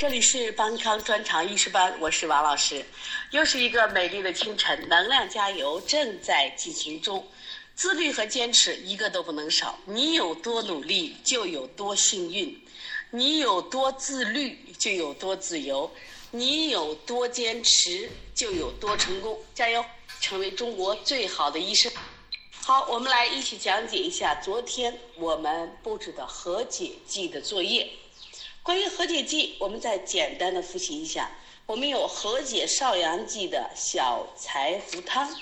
这里是邦康专场医师班，我是王老师。又是一个美丽的清晨，能量加油正在进行中。自律和坚持一个都不能少。你有多努力，就有多幸运；你有多自律，就有多自由；你有多坚持，就有多成功。加油，成为中国最好的医生。好，我们来一起讲解一下昨天我们布置的和解剂的作业。关于和解剂，我们再简单的复习一下。我们有和解少阳剂的小柴胡汤，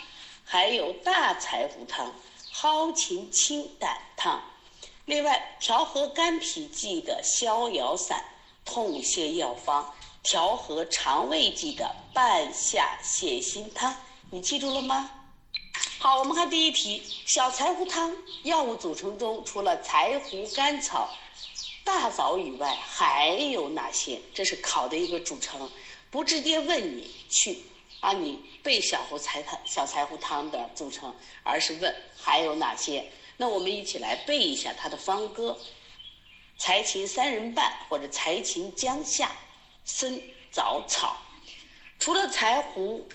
还有大柴胡汤、蒿芹清胆汤。另外，调和肝脾剂的逍遥散、痛泻药方，调和肠胃剂的半夏泻心汤。你记住了吗？好，我们看第一题：小柴胡汤药物组成中，除了柴胡、甘草。大枣以外还有哪些？这是考的一个组成，不直接问你去啊，你背小胡柴汤、小柴胡汤的组成，而是问还有哪些？那我们一起来背一下它的方歌：柴芹三人半，或者柴芹姜夏参枣草。除了柴胡、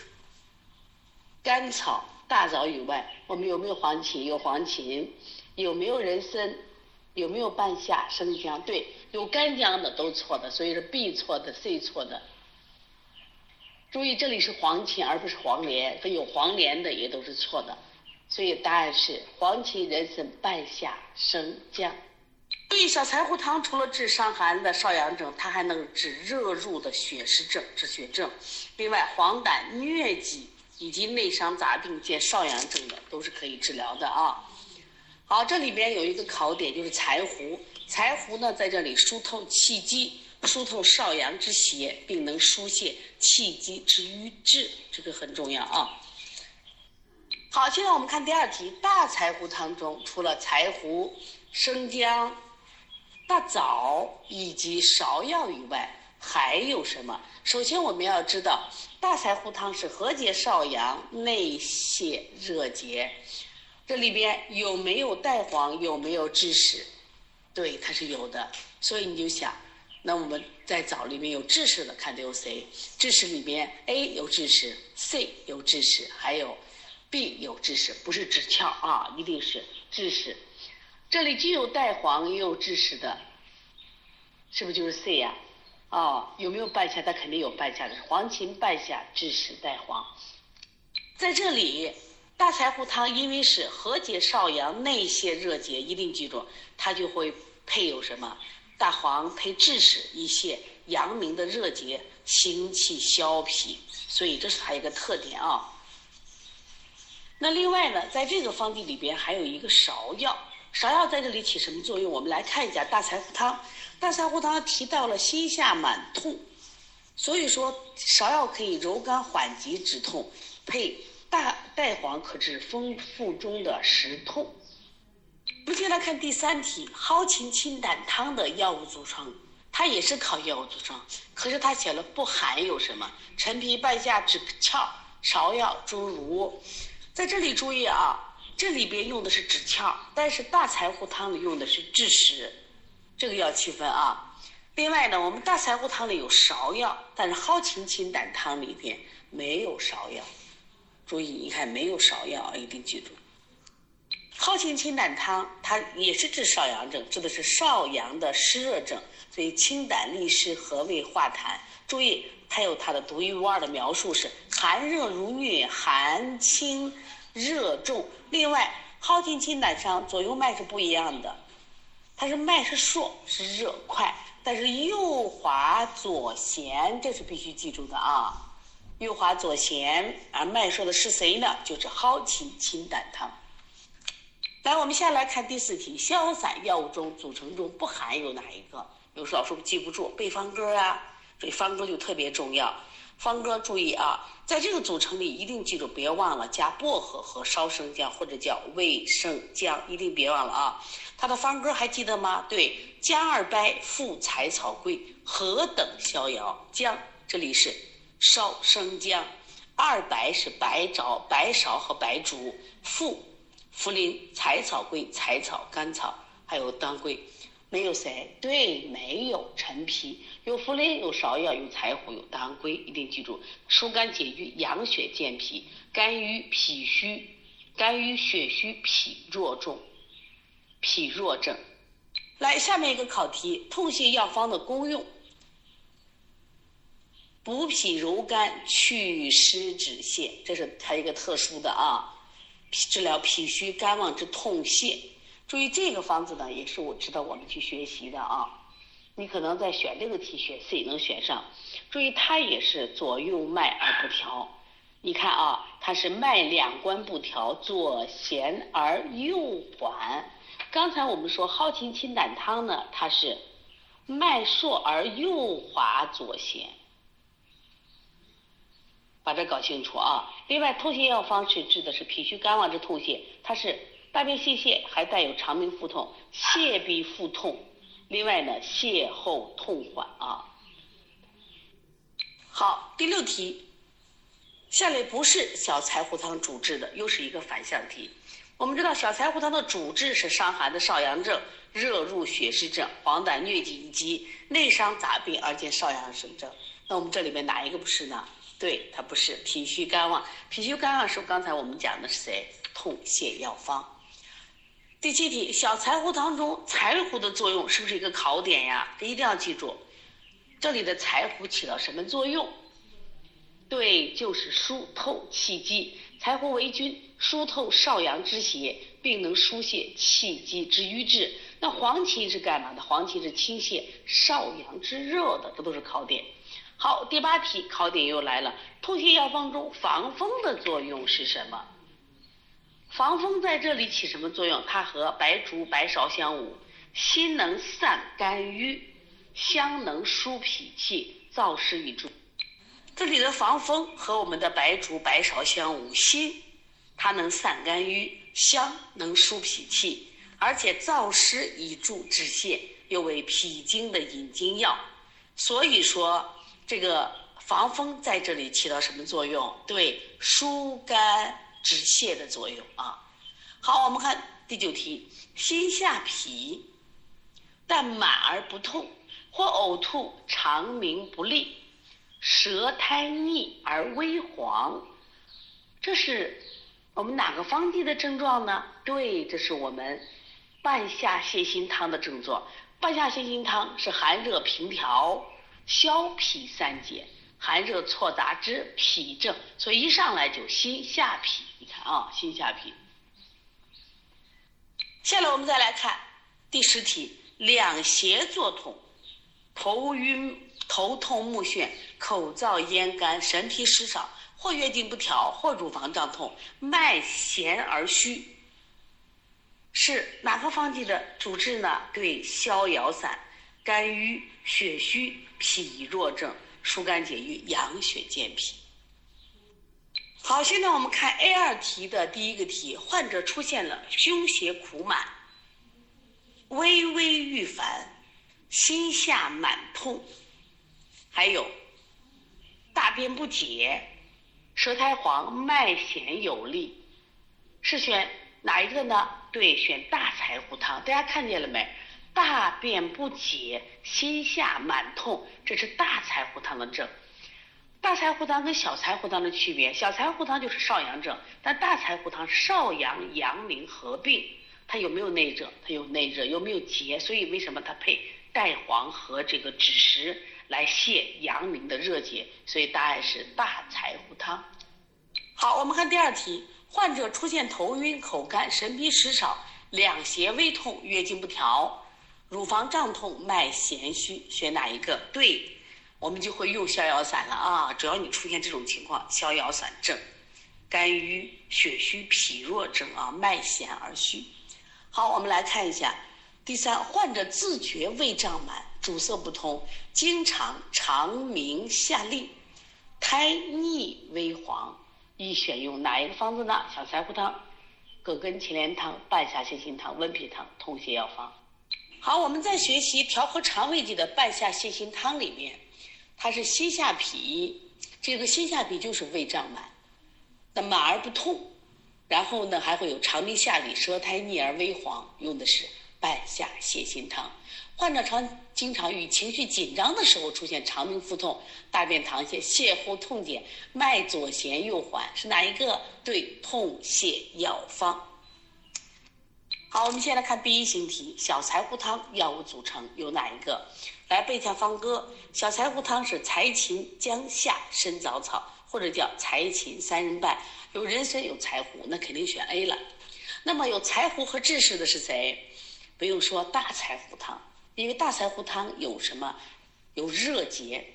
甘草、大枣以外，我们有没有黄芩？有黄芩，有没有人参？有没有半夏生姜？对，有干姜的都错的，所以是 B 错的，C 错的。注意，这里是黄芩而不是黄连，和有黄连的也都是错的，所以答案是黄芩、人参、半夏、生姜。注意，小柴胡汤除了治伤寒的少阳症，它还能治热入的血湿症、治血症。另外，黄疸、疟疾以及内伤杂病见少阳症的，都是可以治疗的啊。好，这里边有一个考点，就是柴胡。柴胡呢，在这里疏通气机，疏通少阳之邪，并能疏泄气机之瘀滞，这个很重要啊。好，现在我们看第二题，大柴胡汤中除了柴胡、生姜、大枣以及芍药以外，还有什么？首先我们要知道，大柴胡汤是和解少阳、内泄热结。这里边有没有带黄？有没有枳实？对，它是有的。所以你就想，那我们在枣里面有枳实的，看都有谁？枳实里边，A 有枳实，C 有枳实，还有 B 有枳实，不是枳壳啊，一定是枳实。这里既有带黄又有枳实的，是不是就是 C 呀？哦，有没有半夏？它肯定有半夏的，黄芩、半夏、枳实、带黄，在这里。大柴胡汤因为是和解少阳、内泄热结，一定记住，它就会配有什么？大黄配枳实，一些阳明的热结，行气消脾，所以这是它一个特点啊。那另外呢，在这个方剂里边还有一个芍药，芍药在这里起什么作用？我们来看一下大柴胡汤。大柴胡汤提到了心下满痛，所以说芍药可以柔肝缓急止痛，配。大带黄可治风腹中的食痛。我们接来看第三题，蒿芹清胆汤的药物组成，它也是考药物组成，可是它写了不含有什么陈皮、半夏、枳壳、芍药、诸如。在这里注意啊，这里边用的是枳壳，但是大柴胡汤里用的是枳实，这个要区分啊。另外呢，我们大柴胡汤里有芍药，但是蒿芹清胆汤里边没有芍药。注意，你看没有芍药啊，一定记住。蒿芹清胆汤，它也是治少阳症，治的是少阳的湿热症，所以清胆利湿，和胃化痰。注意，它有它的独一无二的描述是寒热如疟，寒清热重。另外，蒿芹清胆汤左右脉是不一样的，它是脉是数是热快，但是右滑左弦，这是必须记住的啊。右滑左咸，而脉说的是谁呢？就是蒿芹清胆汤。来，我们下来看第四题：消散药物中组成中不含有哪一个？有时老师记不住，背方歌啊，所以方歌就特别重要。方歌注意啊，在这个组成里一定记住，别忘了加薄荷和烧生姜或者叫味生姜，一定别忘了啊。它的方歌还记得吗？对，姜二白附柴草归，何等逍遥？姜这里是。烧生姜，二白是白芍、白芍和白术，附茯苓、柴草归、柴草、甘草，还有当归。没有谁？对，没有陈皮，有茯苓，有芍药，有柴胡，有当归，一定记住，疏肝解郁，养血健脾，肝郁脾虚，肝郁血虚，脾弱重，脾弱症。来，下面一个考题，痛泻药方的功用：补脾柔肝，祛湿止泻，这是它一个特殊的啊，治疗脾虚肝旺之痛泻。注意这个方子呢，也是我值得我们去学习的啊。你可能在选这个题选 C 能选上。注意它也是左右脉而不调。你看啊，它是脉两关不调，左弦而右缓。刚才我们说蒿芹清胆汤呢，它是脉硕而右滑左弦。把这搞清楚啊。另外，痛泻药方是治的是脾虚肝旺之痛泻，它是。大便泄泻还带有肠鸣腹痛，泻必腹痛。另外呢，泻后痛缓啊。好，第六题，下列不是小柴胡汤主治的，又是一个反向题。我们知道小柴胡汤的主治是伤寒的少阳症、热入血湿症、黄疸疟疾以及内伤杂病而见少阳生症。那我们这里面哪一个不是呢？对，它不是脾虚肝旺。脾虚肝旺是刚才我们讲的是谁？痛泻药方。第七题，小柴胡汤中柴胡的作用是不是一个考点呀？一定要记住，这里的柴胡起到什么作用？对，就是疏透气机。柴胡为君，疏透少阳之邪，并能疏泄气机之瘀滞。那黄芪是干嘛的？黄芪是清泻少阳之热的，这都是考点。好，第八题，考点又来了。痛泻药方中防风的作用是什么？防风在这里起什么作用？它和白术、白芍相伍，辛能散肝郁，香能疏脾气，燥湿以助。这里的防风和我们的白术、白芍相伍，辛它能散肝郁，香能疏脾气，而且燥湿以助止泻，又为脾经的引经药。所以说，这个防风在这里起到什么作用？对，疏肝。止泻的作用啊，好，我们看第九题，心下痞，但满而不痛，或呕吐，肠鸣不利，舌苔腻而微黄，这是我们哪个方剂的症状呢？对，这是我们半夏泻心汤的症状。半夏泻心汤是寒热平调，消痞散结。寒热错杂之脾症，所以一上来就心下痞。你看啊，心下痞。下来我们再来看第十题：两胁作痛，头晕、头痛、目眩，口燥咽干，神疲失少，或月经不调，或乳房胀痛，脉弦而虚，是哪个方剂的主治呢？对，逍遥散，肝郁血虚，脾弱症。疏肝解郁，养血健脾。好，现在我们看 A 二题的第一个题，患者出现了胸胁苦满、微微欲烦、心下满痛，还有大便不解、舌苔黄、脉弦有力，是选哪一个呢？对，选大柴胡汤。大家看见了没？大便不解，心下满痛，这是大柴胡汤的症。大柴胡汤跟小柴胡汤的区别，小柴胡汤就是少阳症，但大柴胡汤少阳阳明合并，它有没有内热？它有内热，有没有结？所以为什么它配带黄和这个枳实来泻阳明的热结？所以答案是大柴胡汤。好，我们看第二题，患者出现头晕、口干、神疲食少、两胁微痛、月经不调。乳房胀痛，脉弦虚，选哪一个？对，我们就会用逍遥散了啊！只要你出现这种情况，逍遥散症，肝郁血虚脾弱症啊，脉弦而虚。好，我们来看一下第三，患者自觉胃胀满，阻塞不通，经常肠鸣下利，苔腻微黄，宜选用哪一个方子呢？小柴胡汤、葛根芩连汤、半夏泻心汤、温脾汤，通泻药方。好，我们在学习调和肠胃剂的半夏泻心汤里面，它是心下痞，这个心下痞就是胃胀满，那满而不痛，然后呢还会有肠鸣下里、舌苔腻而微黄，用的是半夏泻心汤。患者常经常与情绪紧张的时候出现肠鸣腹痛、大便溏泻、泻后痛点、脉左弦右缓，是哪一个？对，痛泻药方。好，我们先来看第一型题：小柴胡汤药物组成有哪一个？来背一下方歌：小柴胡汤是柴芹、姜夏、参、枣草，或者叫柴芹三人半，有人参有柴胡，那肯定选 A 了。那么有柴胡和枳实的是谁？不用说，大柴胡汤，因为大柴胡汤有什么？有热结，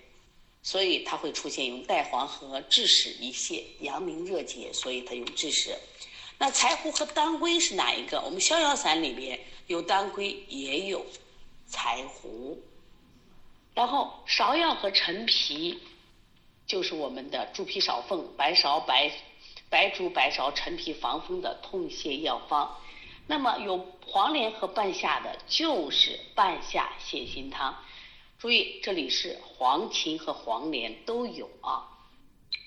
所以它会出现用带黄和枳实一泻，阳明热结，所以它用枳实。那柴胡和当归是哪一个？我们逍遥散里边有当归，也有柴胡。然后芍药和陈皮，就是我们的猪皮少凤、白芍、白白术、白芍、陈皮防风的痛泻药方。那么有黄连和半夏的，就是半夏泻心汤。注意，这里是黄芩和黄连都有啊。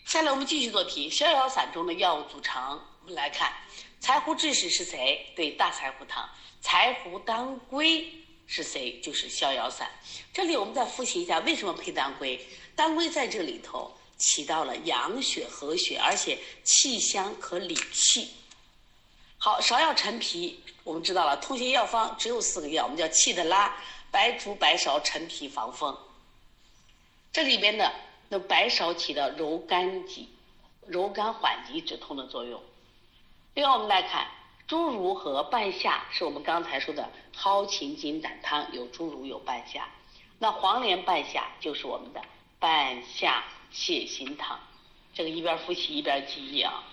下来我们继续做题，逍遥散中的药物组成，我们来看，柴胡枳实是谁？对，大柴胡汤。柴胡当归。是谁？就是逍遥散。这里我们再复习一下，为什么配当归？当归在这里头起到了养血和血，而且气香可理气。好，芍药陈皮，我们知道了，通泻药方只有四个药，我们叫气的拉：白术、白芍、陈皮、防风。这里边的那白芍起到柔肝急、柔肝缓急止痛的作用。另外，我们来看。猪乳和半夏是我们刚才说的蒿芹金胆汤，有猪乳有半夏。那黄连半夏就是我们的半夏泻心汤。这个一边复习一边记忆啊。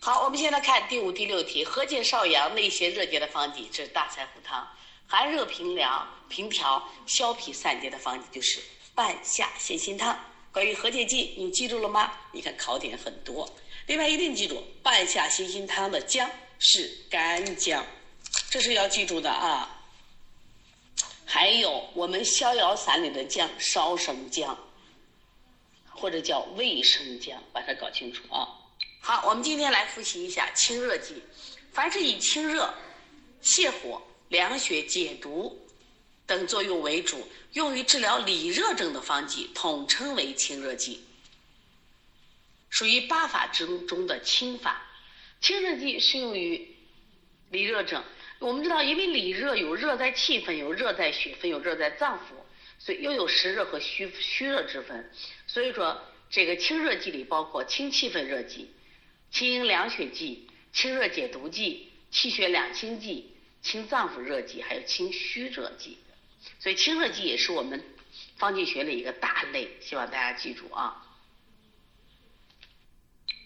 好，我们现在看第五、第六题：和解少阳、内邪热结的方剂，这是大柴胡汤；寒热平凉、平调、消痞散结的方剂就是半夏泻心汤。关于和解剂，你记住了吗？你看考点很多。另外一定记住，半夏泻心汤的姜是干姜，这是要记住的啊。还有我们逍遥散里的姜，烧生姜，或者叫味生姜，把它搞清楚啊。好，我们今天来复习一下清热剂，凡是以清热、泻火、凉血、解毒等作用为主，用于治疗里热症的方剂，统称为清热剂。属于八法之中的清法，清热剂适用于里热症。我们知道，因为里热有热在气分，有热在血分，有热在脏腑，所以又有实热和虚虚热之分。所以说，这个清热剂里包括清气分热剂、清凉血剂、清热解毒剂、气血两清剂、清脏腑热剂，还有清虚热剂。所以，清热剂也是我们方剂学的一个大类，希望大家记住啊。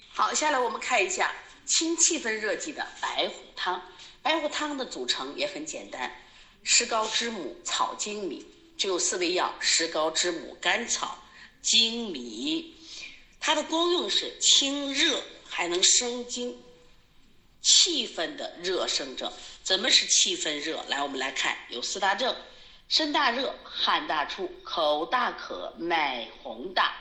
好，下来我们看一下清气分热剂的白虎汤。白虎汤的组成也很简单：石膏、知母、草、粳、米，只有四味药：石膏、知母、甘草、粳、米。它的功用是清热，还能生津。气分的热盛症，怎么是气分热？来，我们来看，有四大症：身大热、汗大出、口大渴、脉洪大。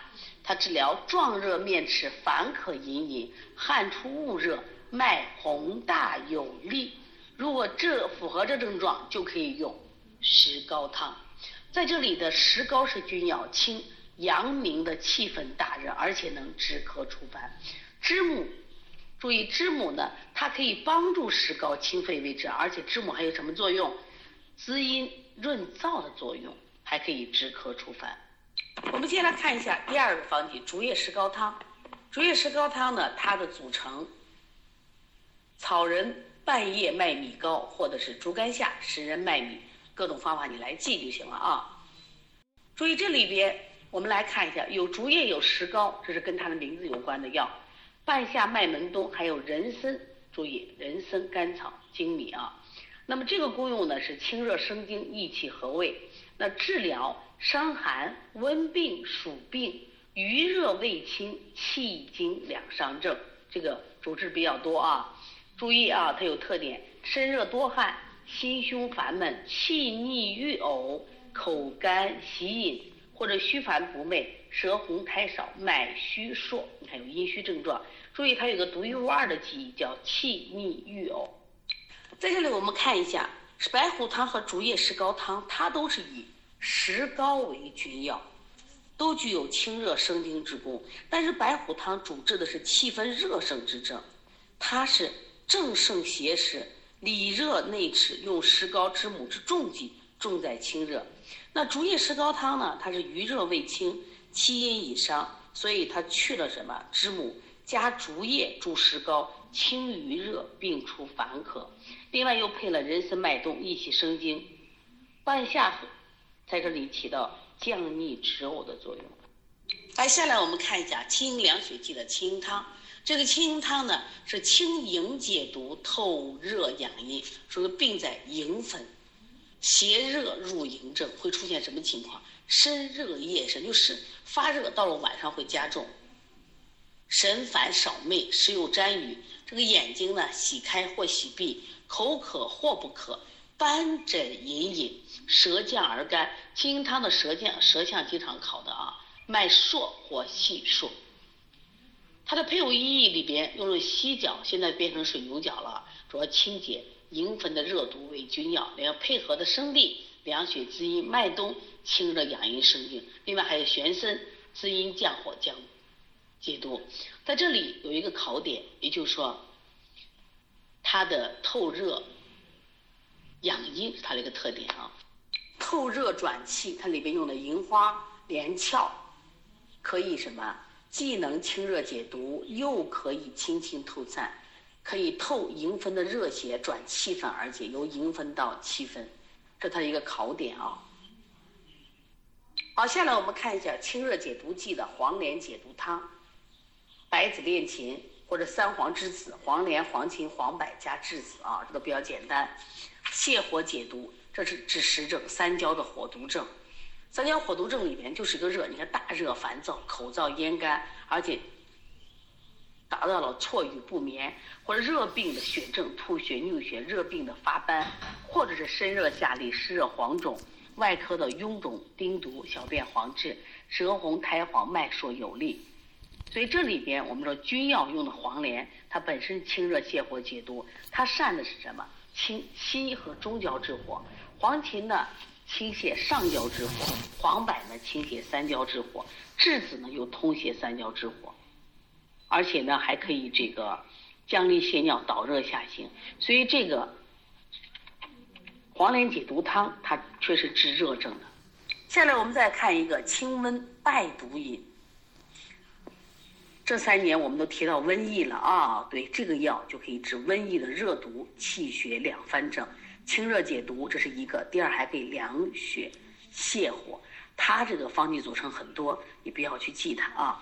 它治疗壮热面赤、烦渴隐隐、汗出恶热、脉洪大有力。如果这符合这症状，就可以用石膏汤。在这里的石膏是君药，清阳明的气分大热，而且能止咳除烦。知母，注意知母呢，它可以帮助石膏清肺为止，而且知母还有什么作用？滋阴润燥的作用，还可以止咳除烦。我们先来看一下第二个方剂竹叶石膏汤。竹叶石膏汤呢，它的组成：草人半夜麦米膏，或者是竹竿下十人麦米，各种方法你来记就行了啊。注意这里边，我们来看一下，有竹叶，有石膏，这是跟它的名字有关的药。半夏、麦门冬，还有人参，注意人参、甘草、粳米啊。那么这个功用呢，是清热生津、益气和胃。那治疗。伤寒、温病、暑病、余热未清、气经两伤症，这个主治比较多啊。注意啊，它有特点：身热多汗、心胸烦闷、气逆欲呕、口干喜饮，或者虚烦不寐、舌红苔少、脉虚数。你看有阴虚症状。注意它有个独一无二的记忆，叫气逆欲呕。在这里我们看一下。白虎汤和竹叶石膏汤，它都是以石膏为君药，都具有清热生津之功。但是白虎汤主治的是气分热盛之症，它是正盛邪实，里热内弛，用石膏之母之重剂，重在清热。那竹叶石膏汤呢？它是余热未清，气阴已伤，所以它去了什么？知母加竹叶助石膏，清余热，并除烦渴。另外又配了人参麦冬，益气生津，半夏，在这里起到降逆止呕的作用。来，下来我们看一下清凉血剂的清汤。这个清汤呢，是清营解毒、透热养阴，说是病在营分，邪热入营症会出现什么情况？身热夜深，就是发热到了晚上会加重，神烦少寐，时有沾雨，这个眼睛呢喜开或喜闭。口渴或不渴，斑疹隐隐，舌降而干。清汤的舌降，舌象经常考的啊，脉数或细数。它的配伍意义里边用了犀角，现在变成水牛角了，主要清洁营分的热毒为君药。另外配合的生地凉血滋阴，麦冬清热养阴生津。另外还有玄参滋阴降火降解毒。在这里有一个考点，也就是说。它的透热养阴是它的一个特点啊，透热转气，它里边用的银花连翘，可以什么？既能清热解毒，又可以清清透散，可以透营分的热邪，转气分而解，由营分到气分，这它的一个考点啊。好，下来我们看一下清热解毒剂的黄连解毒汤，白子炼琴。或者三黄栀子、黄连、黄芩、黄柏加栀子啊，这都比较简单。泻火解毒，这是治实症三焦的火毒症。三焦火毒症里面就是一个热，你看大热、烦躁、口燥咽干，而且达到了错语不眠，或者热病的血症、吐血、衄血；热病的发斑，或者是身热下痢、湿热黄肿；外科的臃肿、丁毒、小便黄质、舌红苔黄、脉数有力。所以这里边我们说君药用的黄连，它本身清热泻火解毒，它善的是什么？清西和中焦之火。黄芩呢，清泻上焦之火；黄柏呢，清泻三焦之火；栀子呢，又通泻三焦之火。而且呢，还可以这个降利泻尿、导热下行。所以这个黄连解毒汤，它确实治热症的。下来我们再看一个清温败毒饮。这三年我们都提到瘟疫了啊，对这个药就可以治瘟疫的热毒、气血两翻症，清热解毒，这是一个。第二还可以凉血、泻火。它这个方剂组成很多，你不要去记它啊。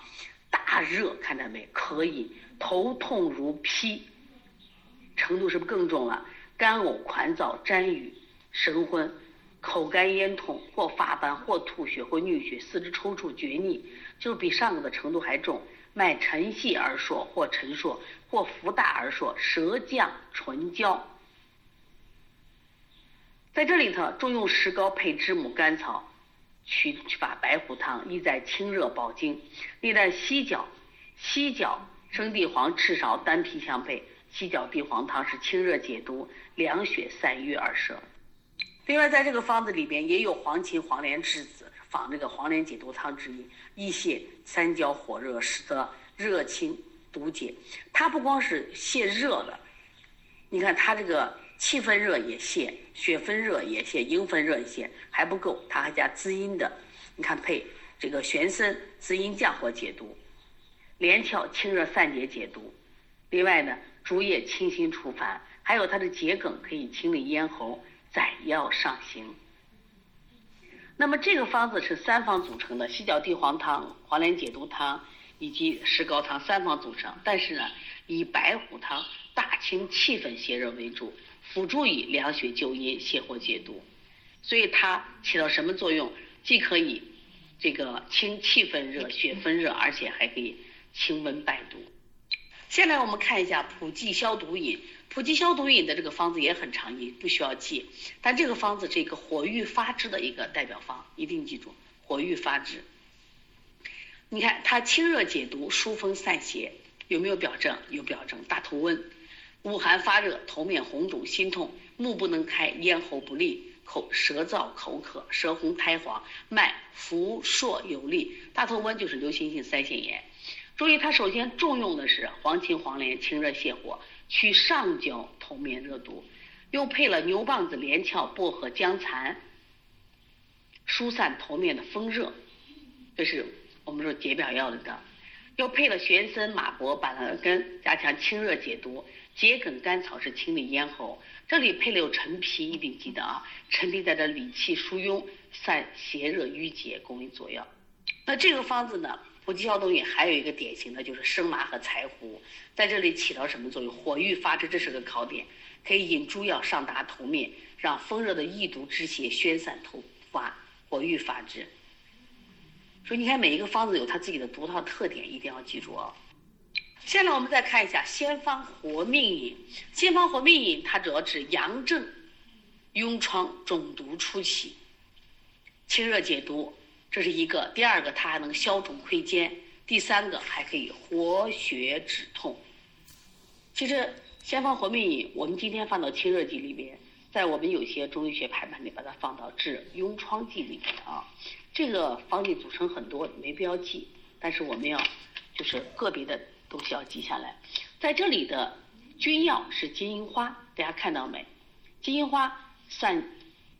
大热看到没？可以头痛如劈，程度是不是更重了？干呕、狂躁、沾雨、神昏、口干咽痛，或发斑，或吐血，或衄血，四肢抽搐、厥逆，就是比上个的程度还重。脉沉细而数，或沉数，或浮大而数，舌降唇焦。在这里头，重用石膏配知母甘草，取法白虎汤，意在清热保经。历代犀角、犀角、生地黄、赤芍、丹皮相配，犀角地黄汤是清热解毒、凉血散瘀而设。另外，在这个方子里边也有黄芩、黄连、栀子。仿这个黄连解毒汤之一，一泻三焦火热，使得热清毒解。它不光是泻热的，你看它这个气分热也泻，血分热也泻，营分热也泻，还不够，它还加滋阴的。你看配这个玄参滋阴降火解毒，连翘清热散结解毒。另外呢，竹叶清心除烦，还有它的桔梗可以清理咽喉，载药上行。那么这个方子是三方组成的，犀角地黄汤、黄连解毒汤以及石膏汤三方组成。但是呢，以白虎汤大清气分邪热为主，辅助以凉血救阴、泻火解毒。所以它起到什么作用？既可以这个清气分热、血分热，而且还可以清温败毒。先来我们看一下普济消毒饮。普济消毒饮的这个方子也很常见，不需要记。但这个方子是一个火郁发滞的一个代表方，一定记住火郁发滞。你看它清热解毒、疏风散邪，有没有表证？有表证。大头温，恶寒发热，头面红肿、心痛，目不能开，咽喉不利，口舌燥口渴，舌红苔黄，脉浮硕有力。大头温就是流行性腮腺炎。注意，它首先重用的是黄芩、黄连，清热泻火，去上焦头面热毒，又配了牛蒡子、连翘、薄荷、姜蚕，疏散头面的风热。这是我们说解表药里的。又配了玄参、马勃、板蓝根，加强清热解毒；桔梗、甘草是清理咽喉。这里配了有陈皮，一定记得啊！陈皮在这理气疏壅、散邪热淤结，功于佐药。那这个方子呢？补气消毒饮还有一个典型的就是生麻和柴胡，在这里起到什么作用？火郁发之，这是个考点。可以引诸药上达头面，让风热的易毒之邪宣散头发，火郁发之。所以你看每一个方子有它自己的独特特点，一定要记住哦。下来我们再看一下仙方活命饮。仙方活命饮它主要治阳症、痈疮、肿毒初期，清热解毒。这是一个，第二个它还能消肿溃坚，第三个还可以活血止痛。其实先方活命饮，我们今天放到清热剂里边，在我们有些中医学排版里把它放到治痈疮剂里面啊。这个方剂组成很多，没必要记，但是我们要就是个别的东西要记下来。在这里的君药是金银花，大家看到没？金银花散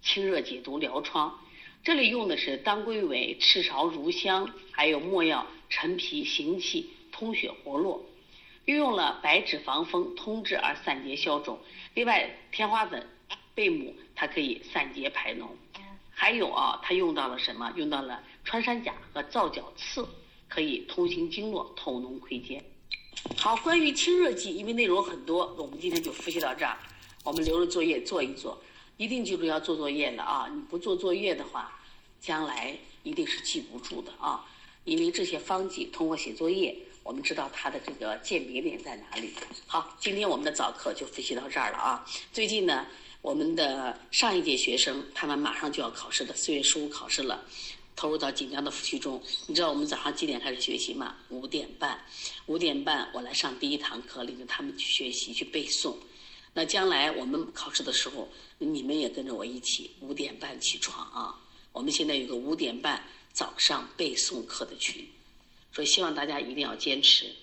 清热解毒疗疮。这里用的是当归尾、赤芍、乳香，还有没药、陈皮、行气，通血活络。运用了白芷防风、通滞而散结消肿。另外，天花粉、贝母，它可以散结排脓。还有啊，它用到了什么？用到了穿山甲和皂角刺，可以通行经络、透脓溃坚。好，关于清热剂，因为内容很多，我们今天就复习到这儿。我们留着作业做一做。一定记住要做作业的啊！你不做作业的话，将来一定是记不住的啊！因为这些方剂通过写作业，我们知道它的这个鉴别点在哪里。好，今天我们的早课就复习到这儿了啊！最近呢，我们的上一届学生他们马上就要考试的四月十五考试了，投入到紧张的复习中。你知道我们早上几点开始学习吗？五点半。五点半我来上第一堂课，领着他们去学习去背诵。那将来我们考试的时候，你们也跟着我一起五点半起床啊！我们现在有个五点半早上背诵课的群，所以希望大家一定要坚持。